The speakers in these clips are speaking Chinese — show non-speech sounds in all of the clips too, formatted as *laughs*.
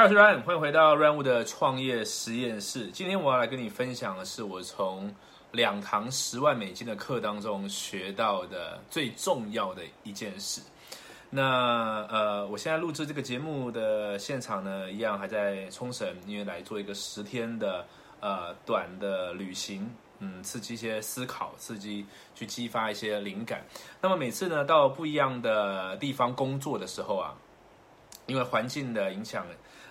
嗨，我是 Ryan，欢迎回到 Ryan 的创业实验室。今天我要来跟你分享的是我从两堂十万美金的课当中学到的最重要的一件事。那呃，我现在录制这个节目的现场呢，一样还在冲绳，因为来做一个十天的呃短的旅行，嗯，刺激一些思考，刺激去激发一些灵感。那么每次呢，到不一样的地方工作的时候啊，因为环境的影响。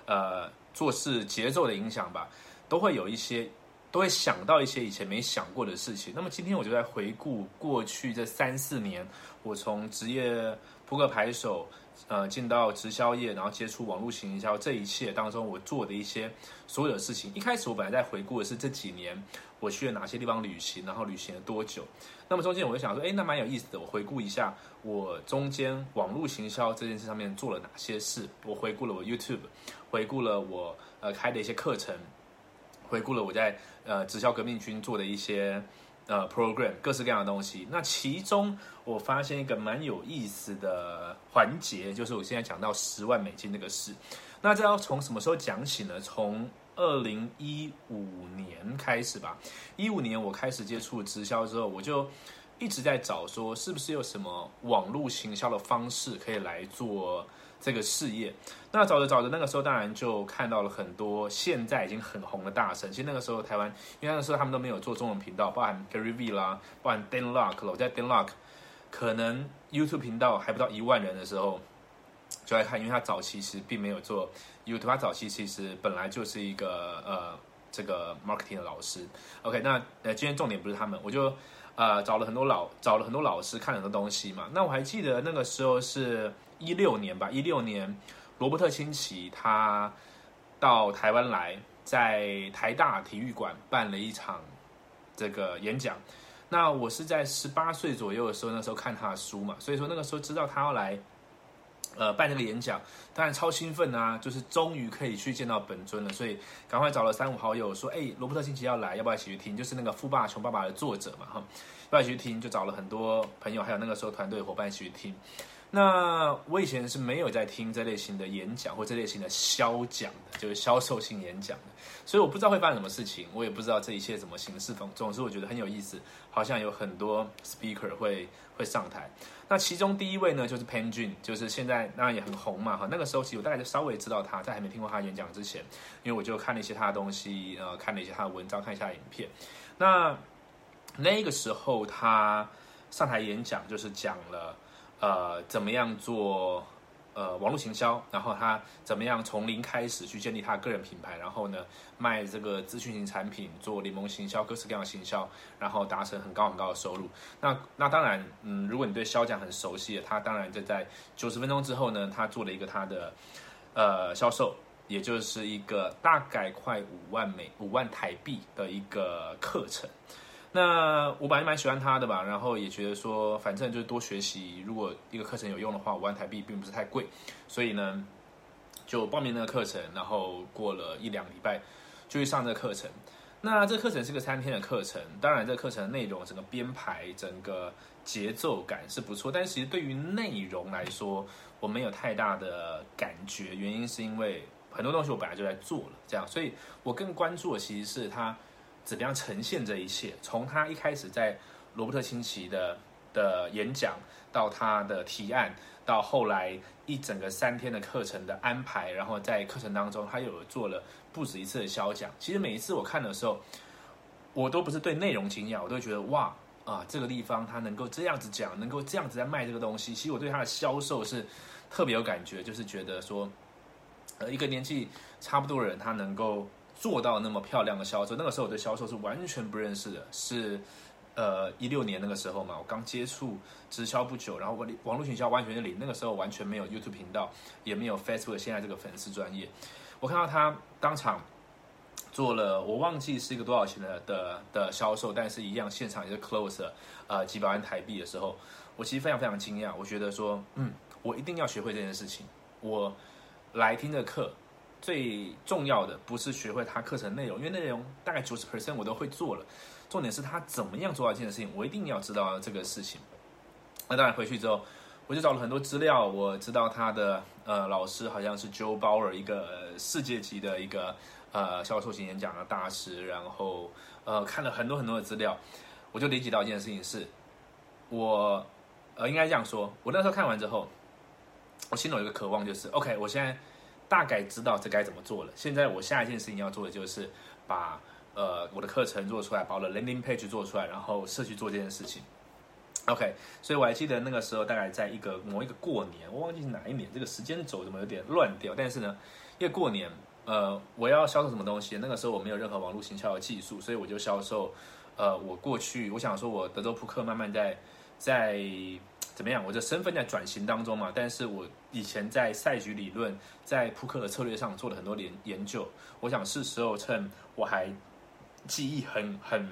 呃，做事节奏的影响吧，都会有一些，都会想到一些以前没想过的事情。那么今天我就在回顾过去这三四年，我从职业扑克牌手，呃，进到直销业，然后接触网络行销，这一切当中我做的一些所有的事情。一开始我本来在回顾的是这几年我去了哪些地方旅行，然后旅行了多久。那么中间我就想说，哎，那蛮有意思的。我回顾一下我中间网络行销这件事上面做了哪些事。我回顾了我 YouTube。回顾了我呃开的一些课程，回顾了我在呃直销革命军做的一些呃 program，各式各样的东西。那其中我发现一个蛮有意思的环节，就是我现在讲到十万美金那个事。那这要从什么时候讲起呢？从二零一五年开始吧。一五年我开始接触直销之后，我就一直在找说，是不是有什么网络行销的方式可以来做。这个事业，那找着找着，那个时候当然就看到了很多现在已经很红的大神。其实那个时候台湾，因为那个时候他们都没有做中文频道，包含 Gary V 啦，包含 Dan Luck 了。我在 Dan Luck 可能 YouTube 频道还不到一万人的时候就来看，因为他早期其实并没有做 YouTube，他早期其实本来就是一个呃这个 marketing 的老师。OK，那呃今天重点不是他们，我就呃找了很多老找了很多老师看很多东西嘛。那我还记得那个时候是。一六年吧，一六年，罗伯特清崎他到台湾来，在台大体育馆办了一场这个演讲。那我是在十八岁左右的时候，那时候看他的书嘛，所以说那个时候知道他要来，呃，办这个演讲，当然超兴奋啊，就是终于可以去见到本尊了，所以赶快找了三五好友说，哎，罗伯特清崎要来，要不要一起去听？就是那个《富爸穷爸爸》的作者嘛，哈，要不要一起去听？就找了很多朋友，还有那个时候团队伙伴一起去听。那我以前是没有在听这类型的演讲或这类型的销讲的，就是销售性演讲的，所以我不知道会发生什么事情，我也不知道这一切怎么形式。总总之，我觉得很有意思，好像有很多 speaker 会会上台。那其中第一位呢，就是 Pen Jun，就是现在当然也很红嘛哈。那个时候其实我大概就稍微知道他，在还没听过他演讲之前，因为我就看了一些他的东西，呃，看了一些他的文章，看一下影片。那那个时候他上台演讲，就是讲了。呃，怎么样做呃网络行销？然后他怎么样从零开始去建立他个人品牌？然后呢，卖这个资讯型产品，做联盟行销，各式各样的行销，然后达成很高很高的收入。那那当然，嗯，如果你对销讲很熟悉，他当然就在九十分钟之后呢，他做了一个他的呃销售，也就是一个大概快五万美五万台币的一个课程。那我本来蛮喜欢他的吧，然后也觉得说，反正就是多学习。如果一个课程有用的话，五万台币并不是太贵，所以呢，就报名那个课程。然后过了一两礼拜，就去上这个课程。那这个课程是个三天的课程，当然这个课程的内容、整个编排、整个节奏感是不错，但其实对于内容来说，我没有太大的感觉。原因是因为很多东西我本来就在做了，这样，所以我更关注的其实是他。怎么样呈现这一切？从他一开始在罗伯特清崎的的演讲，到他的提案，到后来一整个三天的课程的安排，然后在课程当中，他有做了不止一次的销讲。其实每一次我看的时候，我都不是对内容惊讶，我都觉得哇啊，这个地方他能够这样子讲，能够这样子在卖这个东西。其实我对他的销售是特别有感觉，就是觉得说，呃，一个年纪差不多的人，他能够。做到那么漂亮的销售，那个时候我对销售是完全不认识的，是呃一六年那个时候嘛，我刚接触直销不久，然后我网络营销完全是零，那个时候完全没有 YouTube 频道，也没有 Facebook 现在这个粉丝专业。我看到他当场做了，我忘记是一个多少钱的的的销售，但是一样现场也是 close 呃几百万台币的时候，我其实非常非常惊讶，我觉得说嗯，我一定要学会这件事情，我来听的课。最重要的不是学会他课程内容，因为内容大概九十 percent 我都会做了。重点是他怎么样做到这件事情，我一定要知道这个事情。那当然回去之后，我就找了很多资料，我知道他的呃老师好像是 Joe Bauer，一个世界级的一个呃销售型演讲的大师，然后呃看了很多很多的资料，我就理解到一件事情是，我呃应该这样说，我那时候看完之后，我心里有一个渴望，就是 OK，我现在大概知道这该怎么做了，现在我下一件事情要做的就是把呃我的课程做出来，把我的 landing page 做出来，然后社区做这件事情。OK，所以我还记得那个时候，大概在一个某一个过年，我忘记是哪一年，这个时间轴怎么有点乱掉。但是呢，因为过年，呃，我要销售什么东西？那个时候我没有任何网络行销的技术，所以我就销售，呃，我过去我想说，我德州扑克慢慢在在怎么样？我的身份在转型当中嘛。但是我以前在赛局理论，在扑克的策略上做了很多研研究。我想是时候趁我还记忆很很。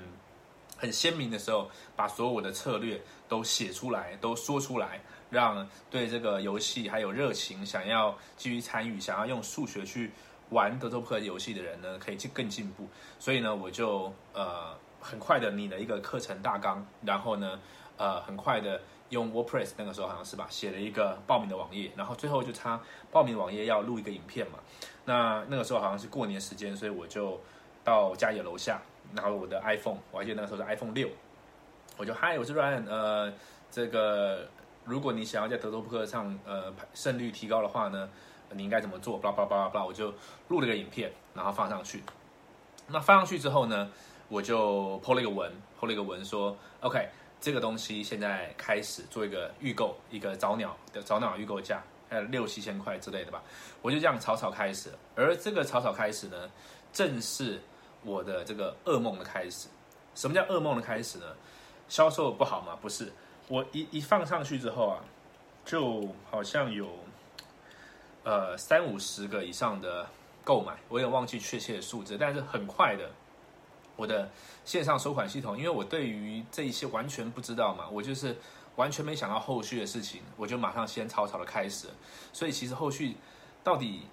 很鲜明的时候，把所有我的策略都写出来，都说出来，让对这个游戏还有热情，想要继续参与，想要用数学去玩德州扑克游戏的人呢，可以进更进步。所以呢，我就呃很快的拟了一个课程大纲，然后呢，呃很快的用 WordPress 那个时候好像是吧，写了一个报名的网页，然后最后就差报名网页要录一个影片嘛。那那个时候好像是过年时间，所以我就到家里楼下。然后我的 iPhone，我还记得那个时候是 iPhone 六，我就嗨，我是 Ryan，呃，这个如果你想要在德州扑克上呃胜率提高的话呢，你应该怎么做？巴拉巴拉巴拉巴拉，我就录了个影片，然后放上去。那放上去之后呢，我就 po 了一个文，po 了一个文说，OK，这个东西现在开始做一个预购，一个早鸟的早鸟预购价，呃六七千块之类的吧。我就这样草草开始，而这个草草开始呢，正是。我的这个噩梦的开始，什么叫噩梦的开始呢？销售不好吗？不是，我一一放上去之后啊，就好像有呃三五十个以上的购买，我也忘记确切的数字，但是很快的，我的线上收款系统，因为我对于这一些完全不知道嘛，我就是完全没想到后续的事情，我就马上先草草的开始，所以其实后续到底。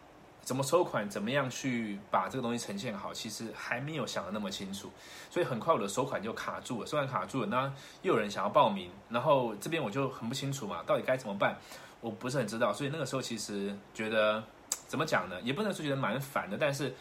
怎么收款？怎么样去把这个东西呈现好？其实还没有想的那么清楚，所以很快我的收款就卡住了。收款卡住了，那又有人想要报名，然后这边我就很不清楚嘛，到底该怎么办？我不是很知道，所以那个时候其实觉得怎么讲呢？也不能说觉得蛮烦的，但是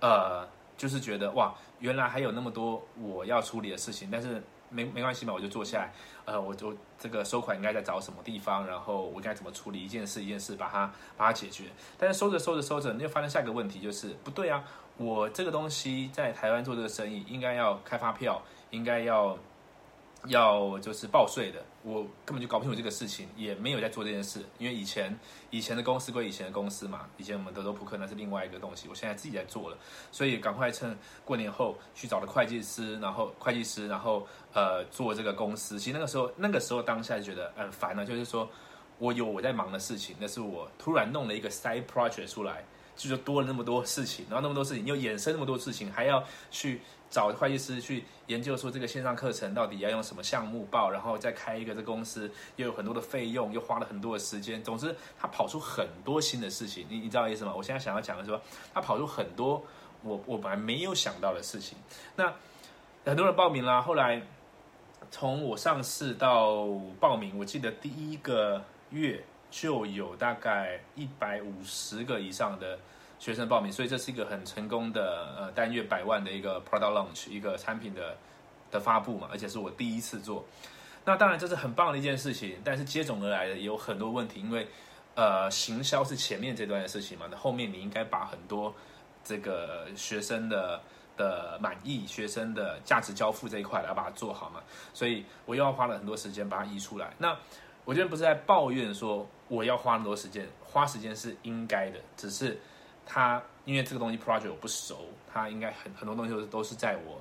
呃，就是觉得哇，原来还有那么多我要处理的事情，但是。没没关系嘛，我就坐下来，呃，我就这个收款应该在找什么地方，然后我该怎么处理一件事一件事把它把它解决。但是收着收着收着，你就发现下一个问题就是不对啊，我这个东西在台湾做这个生意，应该要开发票，应该要。要就是报税的，我根本就搞不清楚这个事情，也没有在做这件事。因为以前以前的公司归以前的公司嘛，以前我们德州扑克那是另外一个东西，我现在自己在做了，所以赶快趁过年后去找了会计师，然后会计师，然后呃做这个公司。其实那个时候那个时候当下就觉得很烦了，就是说我有我在忙的事情，但是我突然弄了一个 side project 出来，就说多了那么多事情，然后那么多事情又衍生那么多事情，还要去。找会计师去研究说这个线上课程到底要用什么项目报，然后再开一个这公司，又有很多的费用，又花了很多的时间。总之，他跑出很多新的事情，你你知道意思吗？我现在想要讲的是说，他跑出很多我我本来没有想到的事情。那很多人报名啦，后来从我上市到报名，我记得第一个月就有大概一百五十个以上的。学生报名，所以这是一个很成功的呃单月百万的一个 product launch，一个产品的的发布嘛，而且是我第一次做。那当然这是很棒的一件事情，但是接踵而来的也有很多问题，因为呃行销是前面这段的事情嘛，那后面你应该把很多这个学生的的满意、学生的价值交付这一块来把它做好嘛，所以我又要花了很多时间把它移出来。那我今天不是在抱怨说我要花那么多时间，花时间是应该的，只是。他因为这个东西 project 我不熟，他应该很很多东西都是都是在我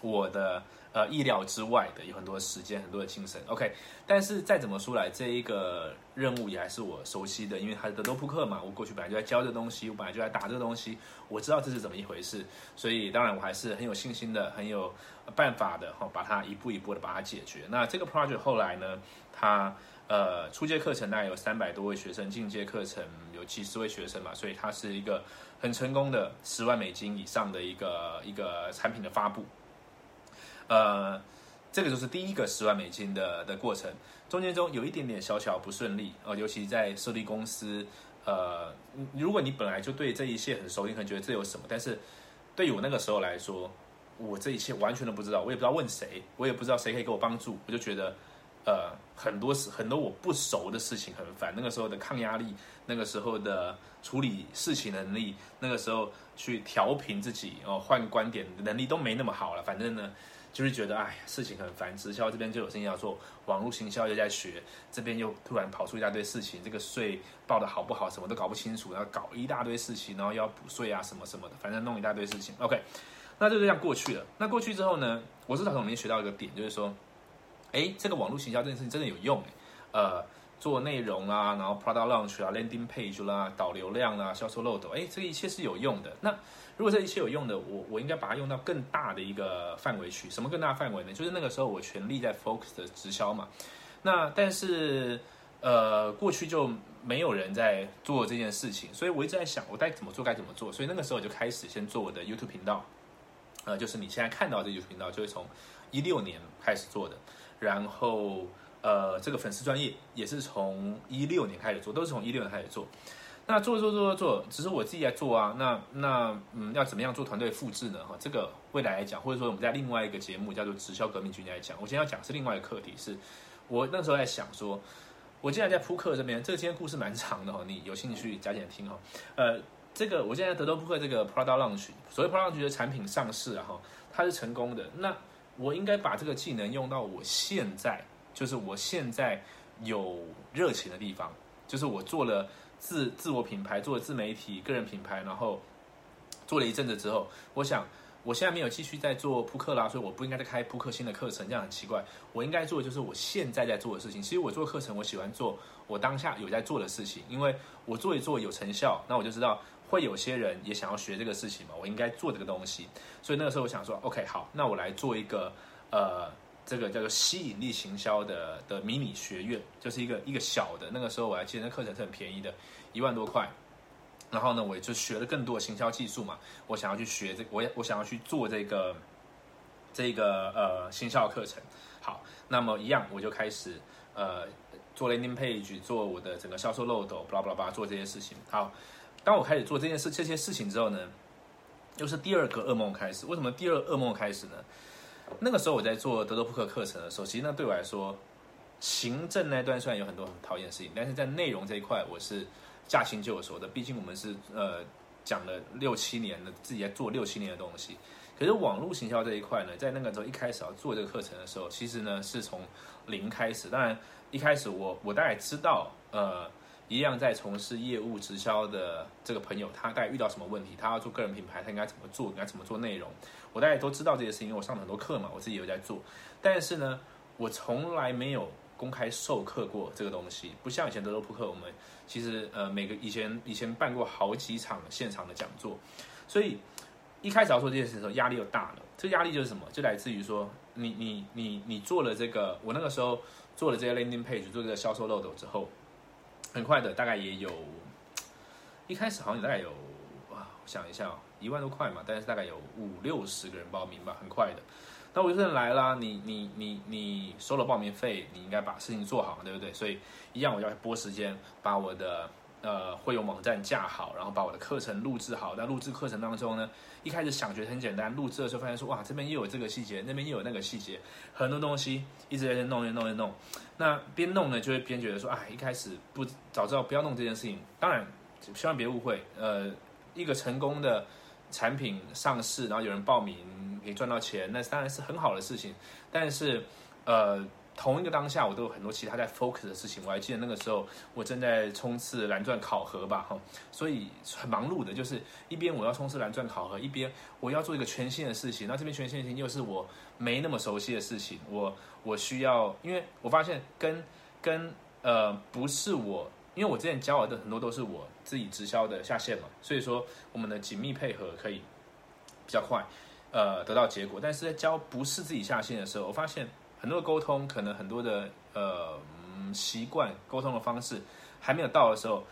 我的呃意料之外的，有很多时间，很多的精神。OK，但是再怎么说来，这一个任务也还是我熟悉的，因为它是德州扑克嘛，我过去本来就在教这东西，我本来就在打这东西，我知道这是怎么一回事，所以当然我还是很有信心的，很有办法的哈，把它一步一步的把它解决。那这个 project 后来呢，它。呃，初阶课程大概有三百多位学生，进阶课程有几十位学生嘛，所以它是一个很成功的十万美金以上的一个一个产品的发布。呃，这个就是第一个十万美金的的过程，中间中有一点点小小不顺利哦，尤其在设立公司，呃，如果你本来就对这一切很熟，你可能觉得这有什么，但是对于我那个时候来说，我这一切完全都不知道，我也不知道问谁，我也不知道谁可以给我帮助，我就觉得。呃，很多事很多我不熟的事情很烦。那个时候的抗压力，那个时候的处理事情能力，那个时候去调频自己哦，换观点的能力都没那么好了。反正呢，就是觉得哎，事情很烦。直销这边就有事情要做，网络行销又在学，这边又突然跑出一大堆事情，这个税报的好不好，什么都搞不清楚，然后搞一大堆事情，然后要补税啊什么什么的，反正弄一大堆事情。OK，那就这样过去了。那过去之后呢，我是从里面学到一个点，就是说。哎，这个网络行销这件事情真的有用哎，呃，做内容啊，然后 product launch 啊，landing page 啦，导流量啊，销售漏斗，哎，这一切是有用的。那如果这一切有用的，我我应该把它用到更大的一个范围去。什么更大范围呢？就是那个时候我全力在 focus 的直销嘛。那但是呃，过去就没有人在做这件事情，所以我一直在想，我该怎么做，该怎么做。所以那个时候我就开始先做我的 YouTube 频道，呃，就是你现在看到这 YouTube 频道，就是从一六年开始做的。然后，呃，这个粉丝专业也是从一六年开始做，都是从一六年开始做。那做做做做做，只是我自己在做啊。那那嗯，要怎么样做团队复制呢？哈，这个未来来讲，或者说我们在另外一个节目叫做直销革命军来讲，我今天要讲是另外一个课题。是我那时候在想说，我现在在扑克这边，这个今天故事蛮长的哈，你有兴趣加减听哈。呃，这个我现在德州扑克这个 Product Launch，所谓 Product Launch 的产品上市啊哈，它是成功的。那我应该把这个技能用到我现在，就是我现在有热情的地方，就是我做了自自我品牌，做自媒体个人品牌，然后做了一阵子之后，我想我现在没有继续在做扑克啦，所以我不应该再开扑克新的课程，这样很奇怪。我应该做的就是我现在在做的事情。其实我做课程，我喜欢做我当下有在做的事情，因为我做一做有成效，那我就知道。会有些人也想要学这个事情嘛？我应该做这个东西，所以那个时候我想说，OK，好，那我来做一个呃，这个叫做吸引力行销的的迷你学院，就是一个一个小的。那个时候我还记得那课程是很便宜的，一万多块。然后呢，我就学了更多行销技术嘛。我想要去学这，我我想要去做这个这个呃行销课程。好，那么一样我就开始呃做 landing page，做我的整个销售漏斗，巴拉巴拉巴拉做这些事情。好。当我开始做这件事、这些事情之后呢，又是第二个噩梦开始。为什么第二噩梦开始呢？那个时候我在做德州扑克课程的时候，其实那对我来说，行政那段虽然有很多很讨厌的事情，但是在内容这一块我是驾轻就熟的。毕竟我们是呃讲了六七年的，自己在做六七年的东西。可是网络行销这一块呢，在那个时候一开始要做这个课程的时候，其实呢是从零开始。当然一开始我我大概知道呃。一样在从事业务直销的这个朋友，他大概遇到什么问题？他要做个人品牌，他应该怎么做？应该怎么做内容？我大概都知道这些事情，因为我上了很多课嘛，我自己有在做。但是呢，我从来没有公开授课过这个东西，不像以前德州扑克，我们其实呃每个以前以前办过好几场现场的讲座，所以一开始要做这件事的时候，压力又大了。这压力就是什么？就来自于说，你你你你做了这个，我那个时候做了这些 landing page，做这个销售漏斗之后。很快的，大概也有，一开始好像大概有啊，我想一下哦，一万多块嘛，但是大概有五六十个人报名吧，很快的。那我就算来啦，你你你你收了报名费，你应该把事情做好，对不对？所以一样，我要拨时间把我的。呃，会有网站架好，然后把我的课程录制好。在录制课程当中呢，一开始想觉得很简单，录制的时候发现说，哇，这边又有这个细节，那边又有那个细节，很多东西一直在弄，弄，弄，弄。那边弄呢，就会边觉得说，哎，一开始不早知道不要弄这件事情。当然，千万别误会，呃，一个成功的产品上市，然后有人报名，可以赚到钱，那当然是很好的事情。但是，呃。同一个当下，我都有很多其他在 focus 的事情。我还记得那个时候，我正在冲刺蓝钻考核吧，哈，所以很忙碌的，就是一边我要冲刺蓝钻考核，一边我要做一个全新的事情。那这边全新的事情又是我没那么熟悉的事情，我我需要，因为我发现跟跟呃不是我，因为我之前教我的很多都是我自己直销的下线嘛，所以说我们的紧密配合可以比较快，呃得到结果。但是在教不是自己下线的时候，我发现。很多的沟通，可能很多的呃习惯沟通的方式还没有到的时候，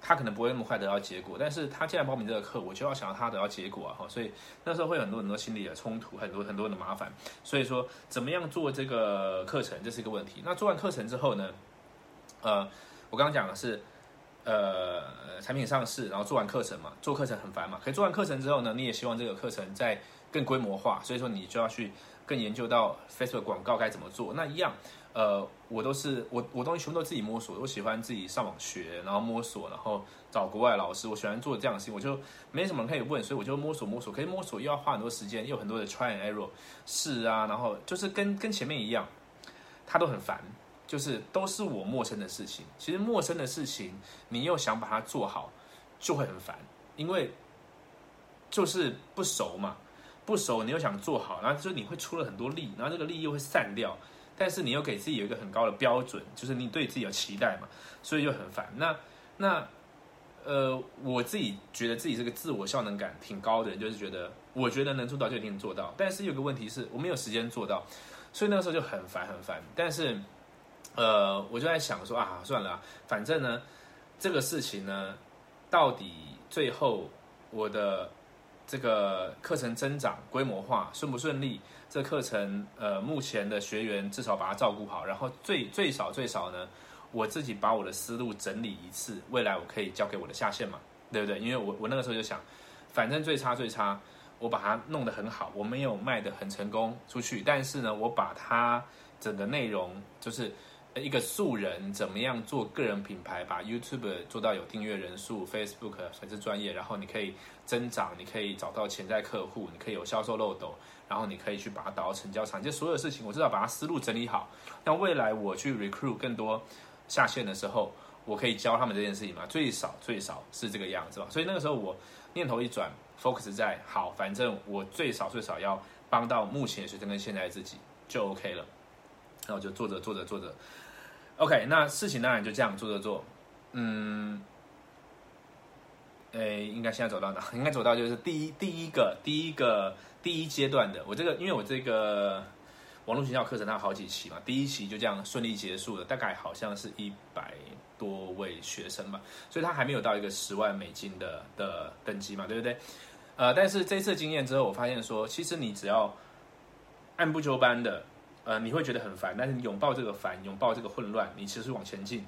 他可能不会那么快得到结果，但是他既然报名这个课，我就要想要他得到结果啊哈，所以那时候会有很多很多心理的冲突，很多很多的麻烦，所以说怎么样做这个课程，这是一个问题。那做完课程之后呢，呃，我刚刚讲的是，呃，产品上市，然后做完课程嘛，做课程很烦嘛，可以做完课程之后呢，你也希望这个课程在更规模化，所以说你就要去更研究到 Facebook 广告该怎么做，那一样。呃，我都是我我东西全部都自己摸索，我喜欢自己上网学，然后摸索，然后找国外老师。我喜欢做这样的事情，我就没什么人可以问，所以我就摸索摸索。可以摸索又要花很多时间，又有很多的 try and error 试啊，然后就是跟跟前面一样，他都很烦，就是都是我陌生的事情。其实陌生的事情，你又想把它做好，就会很烦，因为就是不熟嘛，不熟你又想做好，然后就你会出了很多力，然后这个力又会散掉。但是你又给自己有一个很高的标准，就是你对自己有期待嘛，所以就很烦。那那呃，我自己觉得自己这个自我效能感挺高的人，就是觉得我觉得能做到就一定做到。但是有个问题是我没有时间做到，所以那个时候就很烦很烦。但是呃，我就在想说啊，算了，反正呢，这个事情呢，到底最后我的这个课程增长规模化顺不顺利？这课程，呃，目前的学员至少把它照顾好，然后最最少最少呢，我自己把我的思路整理一次，未来我可以交给我的下线嘛，对不对？因为我我那个时候就想，反正最差最差，我把它弄得很好，我没有卖得很成功出去，但是呢，我把它整个内容就是。一个素人怎么样做个人品牌，把 YouTube 做到有订阅人数，Facebook 粉丝专业，然后你可以增长，你可以找到潜在客户，你可以有销售漏斗，然后你可以去把它导到成交场，这所有事情，我知道把它思路整理好，那未来我去 recruit 更多下线的时候，我可以教他们这件事情嘛，最少最少是这个样子吧。所以那个时候我念头一转，focus 在好，反正我最少最少要帮到目前的学生跟现在自己就 OK 了，那我就做着做着做着。OK，那事情当然就这样做做做，嗯，诶，应该现在走到哪？*laughs* 应该走到就是第一第一个第一个第一阶段的。我这个因为我这个网络学校课程它有好几期嘛，第一期就这样顺利结束了，大概好像是一百多位学生吧，所以他还没有到一个十万美金的的等级嘛，对不对？呃，但是这次经验之后，我发现说，其实你只要按部就班的。呃，你会觉得很烦，但是你拥抱这个烦，拥抱这个混乱，你其实往前进，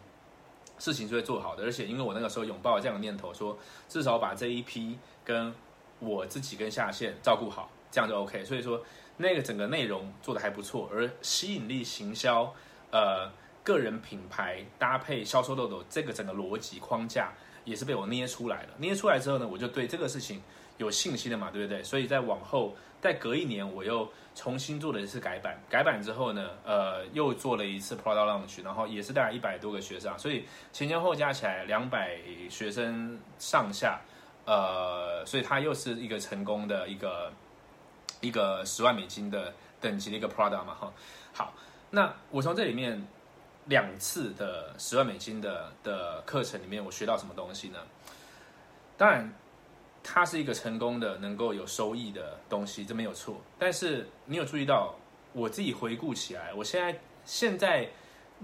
事情就会做好的。而且因为我那个时候拥抱这样的念头，说至少把这一批跟我自己跟下线照顾好，这样就 OK。所以说那个整个内容做的还不错，而吸引力行销，呃，个人品牌搭配销售漏斗这个整个逻辑框架也是被我捏出来了。捏出来之后呢，我就对这个事情有信心的嘛，对不对？所以在往后。再隔一年，我又重新做了一次改版。改版之后呢，呃，又做了一次 Product Launch，然后也是大概一百多个学生，所以前前后加起来两百学生上下，呃，所以它又是一个成功的一个一个十万美金的等级的一个 Product 嘛，哈。好，那我从这里面两次的十万美金的的课程里面，我学到什么东西呢？当然。它是一个成功的、能够有收益的东西，这没有错。但是你有注意到，我自己回顾起来，我现在现在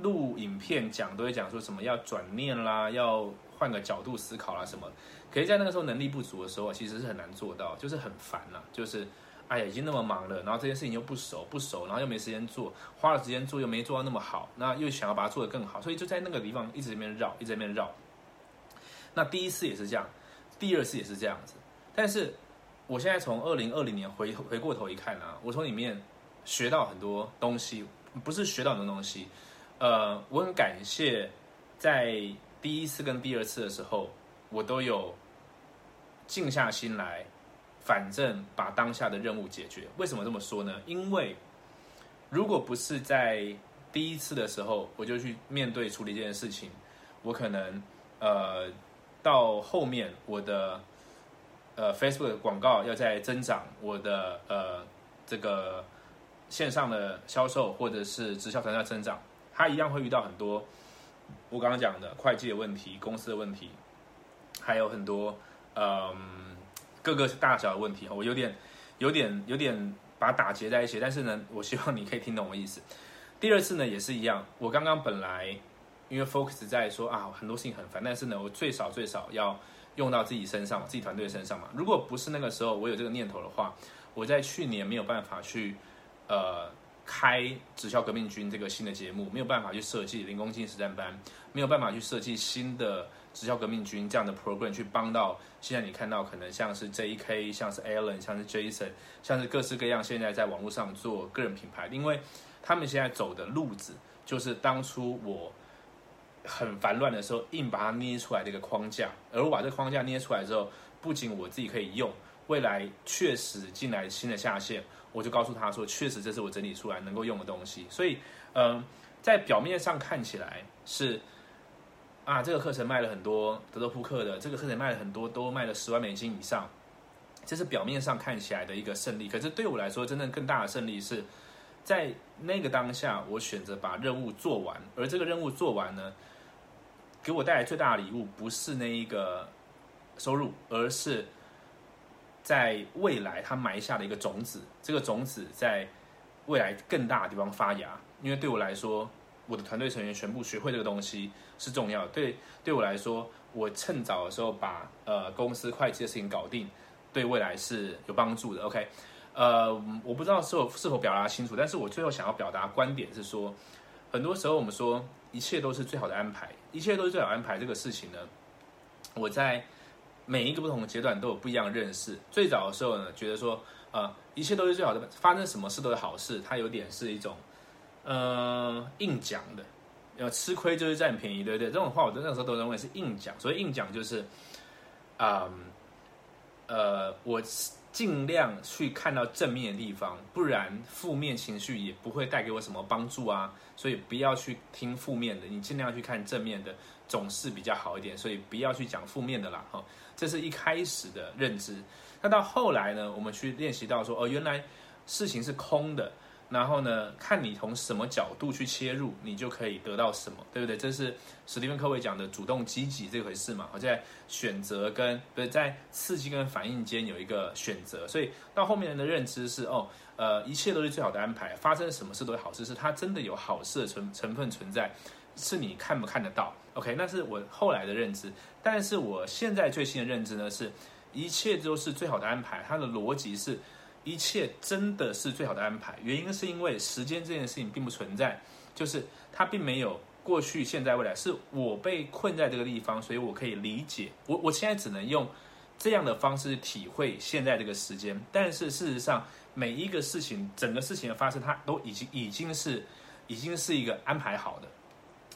录影片讲都会讲说什么要转念啦，要换个角度思考啦什么。可是，在那个时候能力不足的时候，其实是很难做到，就是很烦呐。就是哎呀，已经那么忙了，然后这件事情又不熟不熟，然后又没时间做，花了时间做又没做到那么好，那又想要把它做得更好，所以就在那个地方一直在那边绕，一直在那边绕。那第一次也是这样。第二次也是这样子，但是我现在从二零二零年回回过头一看啊，我从里面学到很多东西，不是学到很多东西，呃，我很感谢在第一次跟第二次的时候，我都有静下心来，反正把当下的任务解决。为什么这么说呢？因为如果不是在第一次的时候，我就去面对处理这件事情，我可能呃。到后面，我的呃 Facebook 广告要在增长，我的呃这个线上的销售或者是直销团队增长，它一样会遇到很多我刚刚讲的会计的问题、公司的问题，还有很多嗯各个大小的问题。我有点有点有点把它打结在一起，但是呢，我希望你可以听懂我意思。第二次呢也是一样，我刚刚本来。因为 focus 在说啊很多事情很烦，但是呢，我最少最少要用到自己身上，自己团队身上嘛。如果不是那个时候我有这个念头的话，我在去年没有办法去呃开直销革命军这个新的节目，没有办法去设计零工进实战班，没有办法去设计新的直销革命军这样的 program 去帮到现在你看到可能像是 J.K. 像是 Allen，像是 Jason 像是各式各样现在在网络上做个人品牌，因为他们现在走的路子就是当初我。很烦乱的时候，硬把它捏出来的一个框架，而我把这个框架捏出来之后，不仅我自己可以用，未来确实进来新的下线，我就告诉他说，确实这是我整理出来能够用的东西。所以，嗯，在表面上看起来是啊，这个课程卖了很多，德州扑克的这个课程卖了很多，都卖了十万美金以上，这是表面上看起来的一个胜利。可是对我来说，真正更大的胜利是在那个当下，我选择把任务做完，而这个任务做完呢？给我带来最大的礼物不是那一个收入，而是在未来他埋下的一个种子。这个种子在未来更大的地方发芽。因为对我来说，我的团队成员全部学会这个东西是重要。对对我来说，我趁早的时候把呃公司会计的事情搞定，对未来是有帮助的。OK，呃，我不知道是否是否表达清楚，但是我最后想要表达观点是说，很多时候我们说。一切都是最好的安排，一切都是最好安排。这个事情呢，我在每一个不同的阶段都有不一样的认识。最早的时候呢，觉得说，呃，一切都是最好的，发生什么事都是好事。它有点是一种，呃，硬讲的，要吃亏就是占便宜，对不对？这种话我那时候都认为是硬讲。所以硬讲就是，啊，呃，我。尽量去看到正面的地方，不然负面情绪也不会带给我什么帮助啊。所以不要去听负面的，你尽量去看正面的，总是比较好一点。所以不要去讲负面的啦，哈。这是一开始的认知。那到后来呢，我们去练习到说，哦，原来事情是空的。然后呢，看你从什么角度去切入，你就可以得到什么，对不对？这是史蒂芬·科维讲的主动积极这回事嘛？我在选择跟不是在刺激跟反应间有一个选择，所以到后面人的认知是哦，呃，一切都是最好的安排，发生什么事都是好事，是它真的有好事的成成分存在，是你看不看得到？OK，那是我后来的认知，但是我现在最新的认知呢，是一切都是最好的安排，它的逻辑是。一切真的是最好的安排，原因是因为时间这件事情并不存在，就是它并没有过去、现在、未来，是我被困在这个地方，所以我可以理解。我我现在只能用这样的方式体会现在这个时间，但是事实上，每一个事情、整个事情的发生，它都已经已经是已经是一个安排好的。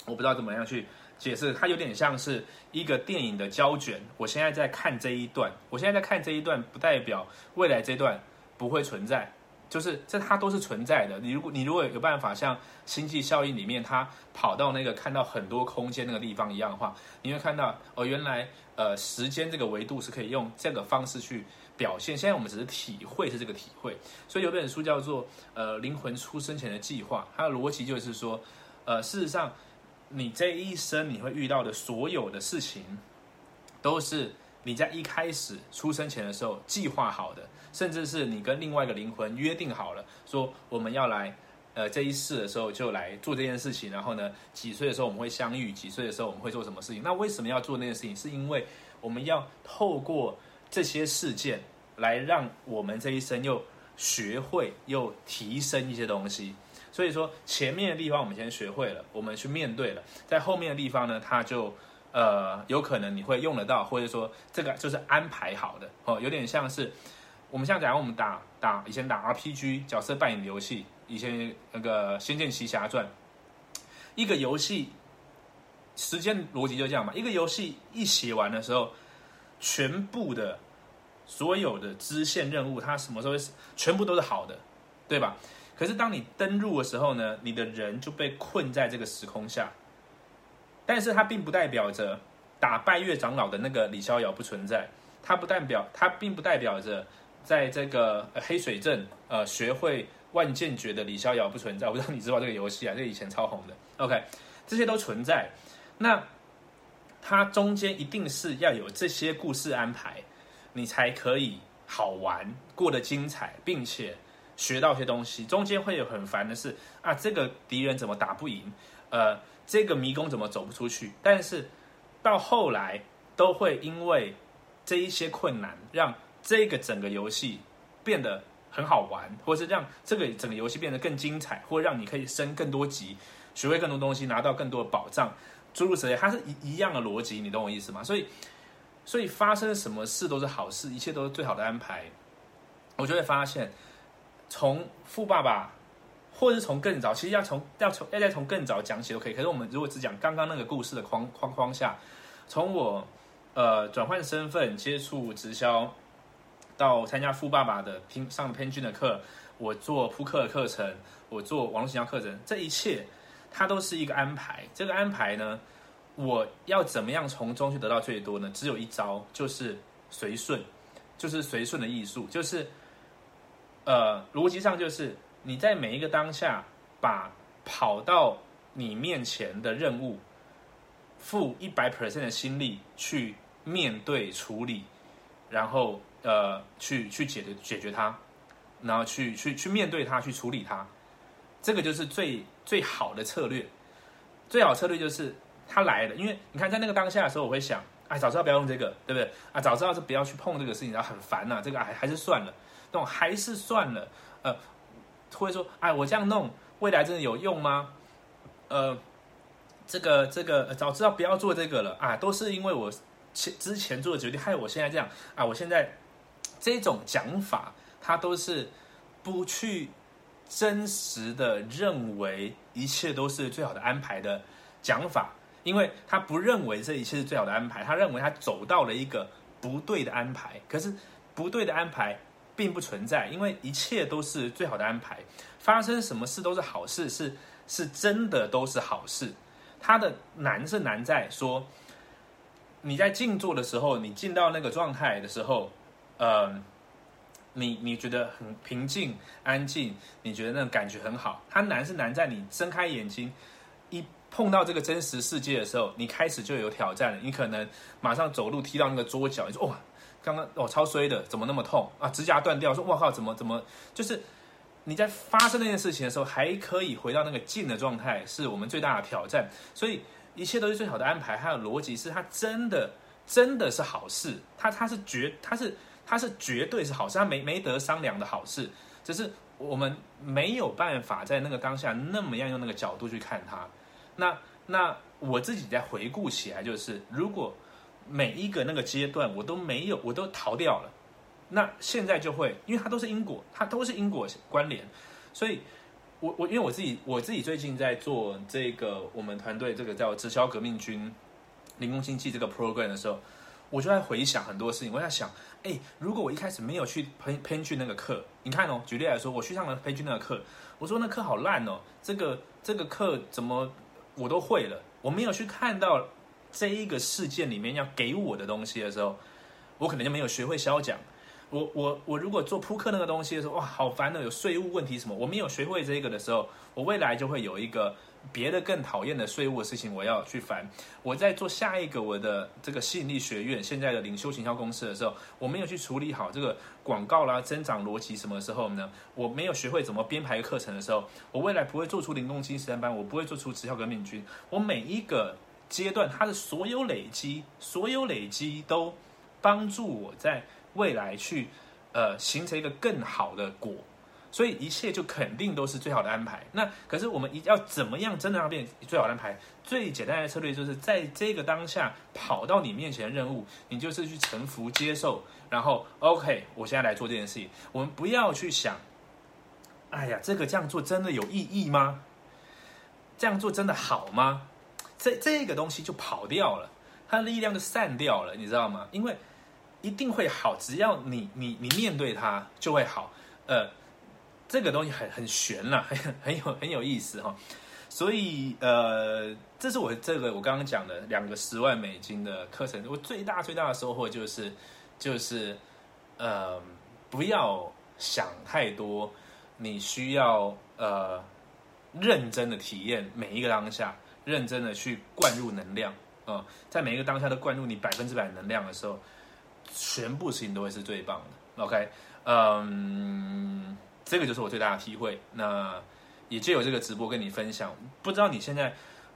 我不知道怎么样去解释，它有点像是一个电影的胶卷。我现在在看这一段，我现在在看这一段，不代表未来这段。不会存在，就是这它都是存在的。你如果你如果有办法像星际效应里面，它跑到那个看到很多空间那个地方一样的话，你会看到哦，原来呃时间这个维度是可以用这个方式去表现。现在我们只是体会是这个体会，所以有本书叫做呃灵魂出生前的计划，它的逻辑就是说，呃事实上你这一生你会遇到的所有的事情，都是你在一开始出生前的时候计划好的。甚至是你跟另外一个灵魂约定好了，说我们要来，呃，这一世的时候就来做这件事情。然后呢，几岁的时候我们会相遇，几岁的时候我们会做什么事情？那为什么要做那件事情？是因为我们要透过这些事件来让我们这一生又学会又提升一些东西。所以说前面的地方我们先学会了，我们去面对了，在后面的地方呢，它就呃有可能你会用得到，或者说这个就是安排好的哦，有点像是。我们像假如我们打打以前打 RPG 角色扮演游戏，以前那个《仙剑奇侠传》，一个游戏时间逻辑就这样嘛。一个游戏一写完的时候，全部的所有的支线任务，它什么时候全部都是好的，对吧？可是当你登入的时候呢，你的人就被困在这个时空下。但是它并不代表着打拜月长老的那个李逍遥不存在，它不代表它并不代表着。在这个黑水镇，呃，学会万剑诀的李逍遥不存在。我不知道你知道这个游戏啊？这个以前超红的。OK，这些都存在。那它中间一定是要有这些故事安排，你才可以好玩，过得精彩，并且学到些东西。中间会有很烦的是啊，这个敌人怎么打不赢？呃，这个迷宫怎么走不出去？但是到后来都会因为这一些困难，让这个整个游戏变得很好玩，或是让这个整个游戏变得更精彩，或让你可以升更多级，学会更多东西，拿到更多的宝藏，诸如此类。它是一一样的逻辑，你懂我意思吗？所以，所以发生什么事都是好事，一切都是最好的安排。我就会发现，从富爸爸。或者是从更早，其实要从要从要再从更早讲起都可以。可是我们如果只讲刚刚那个故事的框框框下，从我呃转换身份接触直销，到参加富爸爸的拼上偏军的课，我做扑克的课程，我做网络营销课程，这一切它都是一个安排。这个安排呢，我要怎么样从中去得到最多呢？只有一招，就是随顺，就是随顺的艺术，就是呃逻辑上就是。你在每一个当下，把跑到你面前的任务，付一百 percent 的心力去面对处理，然后呃，去去解决解决它，然后去去去面对它，去处理它，这个就是最最好的策略。最好策略就是它来了，因为你看在那个当下的时候，我会想，哎，早知道不要用这个，对不对？啊，早知道是不要去碰这个事情，然后很烦呐，这个还还是算了，那种还是算了，呃。会说，哎，我这样弄，未来真的有用吗？呃，这个这个早知道不要做这个了啊，都是因为我前之前做的决定，害我现在这样啊。我现在这种讲法，他都是不去真实的认为一切都是最好的安排的讲法，因为他不认为这一切是最好的安排，他认为他走到了一个不对的安排，可是不对的安排。并不存在，因为一切都是最好的安排，发生什么事都是好事，是是真的都是好事。它的难是难在说，你在静坐的时候，你进到那个状态的时候，呃，你你觉得很平静安静，你觉得那种感觉很好。它难是难在你睁开眼睛，一碰到这个真实世界的时候，你开始就有挑战了。你可能马上走路踢到那个桌角，你说哇。刚刚哦，超衰的，怎么那么痛啊？指甲断掉，说哇靠，怎么怎么？就是你在发生那件事情的时候，还可以回到那个静的状态，是我们最大的挑战。所以一切都是最好的安排，还有逻辑是它真的真的是好事，它它是绝它是它是绝对是好事，它没没得商量的好事，只是我们没有办法在那个当下那么样用那个角度去看它。那那我自己在回顾起来，就是如果。每一个那个阶段，我都没有，我都逃掉了。那现在就会，因为它都是因果，它都是因果关联，所以，我我因为我自己我自己最近在做这个我们团队这个叫直销革命军零工经济这个 program 的时候，我就在回想很多事情。我在想，哎，如果我一开始没有去培培训那个课，你看哦，举例来说，我去上了培训那个课，我说那课好烂哦，这个这个课怎么我都会了，我没有去看到。这一个事件里面要给我的东西的时候，我可能就没有学会消讲。我我我如果做扑克那个东西的时候，哇，好烦的，有税务问题什么，我没有学会这个的时候，我未来就会有一个别的更讨厌的税务的事情我要去烦。我在做下一个我的这个吸引力学院现在的领袖行销公司的时候，我没有去处理好这个广告啦、增长逻辑什么时候呢？我没有学会怎么编排课程的时候，我未来不会做出零工金实战班，我不会做出直销革命军，我每一个。阶段，它的所有累积，所有累积都帮助我在未来去呃形成一个更好的果，所以一切就肯定都是最好的安排。那可是我们一要怎么样真的让变最好的安排？最简单的策略就是在这个当下跑到你面前的任务，你就是去臣服接受，然后 OK，我现在来做这件事情。我们不要去想，哎呀，这个这样做真的有意义吗？这样做真的好吗？这这个东西就跑掉了，它的力量就散掉了，你知道吗？因为一定会好，只要你你你面对它就会好。呃，这个东西很很玄了，很 *laughs* 很有很有意思哈。所以呃，这是我这个我刚刚讲的两个十万美金的课程，我最大最大的收获就是就是呃，不要想太多，你需要呃认真的体验每一个当下。认真的去灌入能量，啊，在每一个当下都灌入你百分之百能量的时候，全部事情都会是最棒的。OK，嗯，这个就是我最大的体会。那也借由这个直播跟你分享，不知道你现在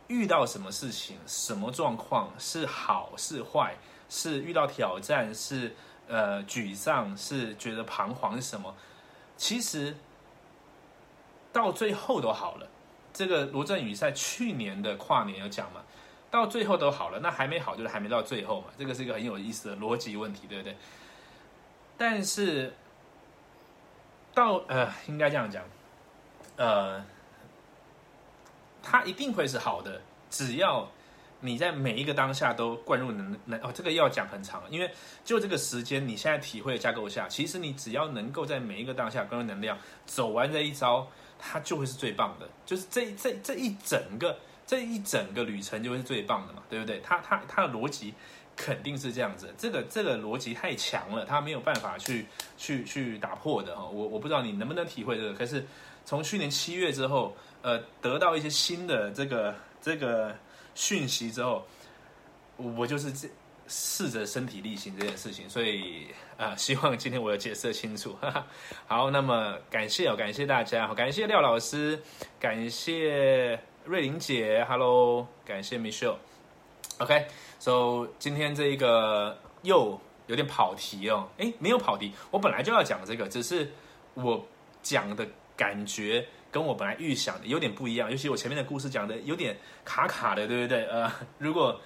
遇到什么事情、什么状况是好是坏，是遇到挑战是呃沮丧，是觉得彷徨是什么？其实到最后都好了。这个罗振宇在去年的跨年有讲嘛，到最后都好了，那还没好就是还没到最后嘛，这个是一个很有意思的逻辑问题，对不对？但是到呃，应该这样讲，呃，他一定会是好的，只要你在每一个当下都灌入能能哦，这个要讲很长，因为就这个时间，你现在体会的架构下，其实你只要能够在每一个当下灌入能量，走完这一招，它就会是最棒的，就是这这这一整个这一整个旅程就会是最棒的嘛，对不对？它它它的逻辑肯定是这样子，这个这个逻辑太强了，它没有办法去去去打破的哈。我我不知道你能不能体会这个，可是从去年七月之后，呃，得到一些新的这个这个讯息之后，我就是这试着身体力行这件事情，所以啊，希望今天我有解释清楚。*laughs* 好，那么感谢哦，感谢大家，好，感谢廖老师，感谢瑞玲姐，Hello，感谢 Michelle。OK，so 今天这一个又有点跑题哦，哎，没有跑题，我本来就要讲这个，只是我讲的感觉跟我本来预想的有点不一样，尤其我前面的故事讲的有点卡卡的，对不对？呃，如果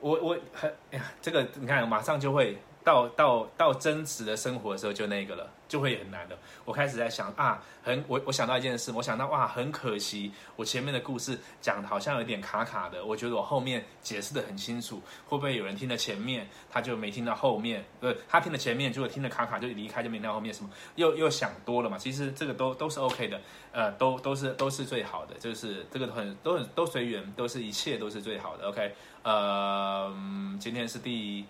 我我很哎呀，这个你看，马上就会到到到真实的生活的时候，就那个了。就会很难的。我开始在想啊，很我我想到一件事，我想到哇，很可惜，我前面的故事讲的好像有点卡卡的。我觉得我后面解释的很清楚，会不会有人听了前面，他就没听到后面？呃，他听了前面，如果听了卡卡就离开，就没听到后面什么？又又想多了嘛？其实这个都都是 OK 的，呃，都都是都是最好的，就是这个很都很都随缘，都是一切都是最好的。OK，呃，今天是第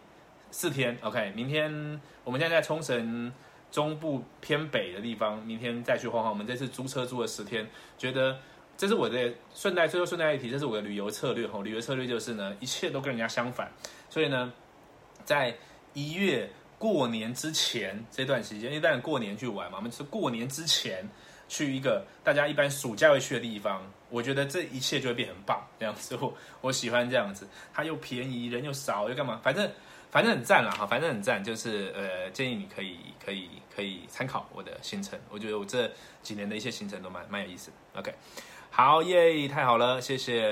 四天，OK，明天我们现在在冲绳。中部偏北的地方，明天再去晃晃。我们这次租车租了十天，觉得这是我的顺带，最后顺带一提，这是我的旅游策略。吼，旅游策略就是呢，一切都跟人家相反。所以呢，在一月过年之前这段时间，因为当然过年去玩嘛，我们是过年之前去一个大家一般暑假会去的地方。我觉得这一切就会变很棒，这样子我我喜欢这样子，它又便宜，人又少，又干嘛？反正。反正很赞了哈，反正很赞，就是呃，建议你可以可以可以参考我的行程，我觉得我这几年的一些行程都蛮蛮有意思。OK，好耶，太好了，谢谢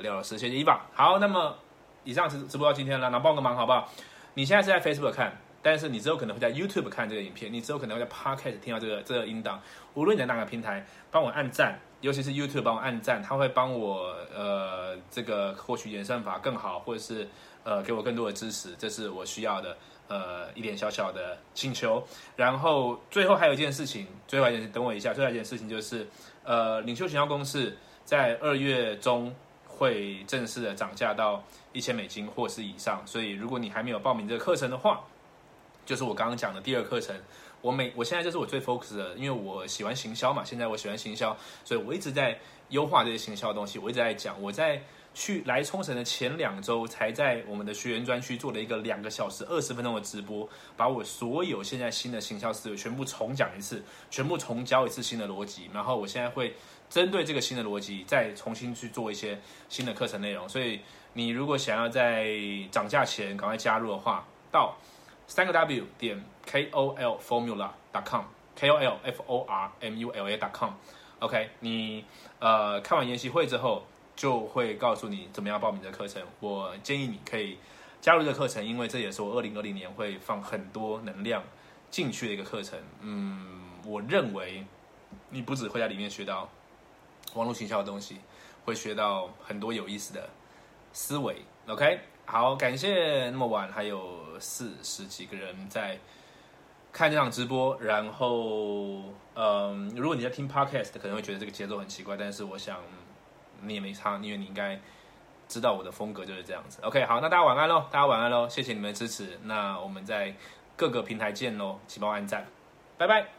廖老师，谢谢伊爸。好，那么以上直直播到今天了，那帮个忙好不好？你现在是在 Facebook 看，但是你之后可能会在 YouTube 看这个影片，你之后可能会在 Podcast 听到这个这个音档。无论你在哪个平台，帮我按赞，尤其是 YouTube 帮我按赞，他会帮我呃这个获取演算法更好，或者是。呃，给我更多的支持，这是我需要的。呃，一点小小的请求。然后最后还有一件事情，最后一件事，等我一下。最后一件事情就是，呃，领袖行销公式在二月中会正式的涨价到一千美金或是以上。所以，如果你还没有报名这个课程的话，就是我刚刚讲的第二课程。我每我现在就是我最 focus 的，因为我喜欢行销嘛。现在我喜欢行销，所以我一直在优化这些行销的东西。我一直在讲，我在。去来冲绳的前两周，才在我们的学员专区做了一个两个小时二十分钟的直播，把我所有现在新的行销思维全部重讲一次，全部重教一次新的逻辑。然后我现在会针对这个新的逻辑，再重新去做一些新的课程内容。所以你如果想要在涨价前赶快加入的话，到三个 W 点 KOLFormula.com KOLF O R M U L A.com OK，你呃看完研习会之后。就会告诉你怎么样报名这课程。我建议你可以加入这个课程，因为这也是我二零二零年会放很多能量进去的一个课程。嗯，我认为你不只会在里面学到网络营销的东西，会学到很多有意思的思维。OK，好，感谢那么晚还有四十几个人在看这场直播。然后，嗯，如果你在听 Podcast，可能会觉得这个节奏很奇怪，但是我想。你也没差，因为你应该知道我的风格就是这样子。OK，好，那大家晚安喽，大家晚安喽，谢谢你们的支持，那我们在各个平台见喽，请帮我按赞，拜拜。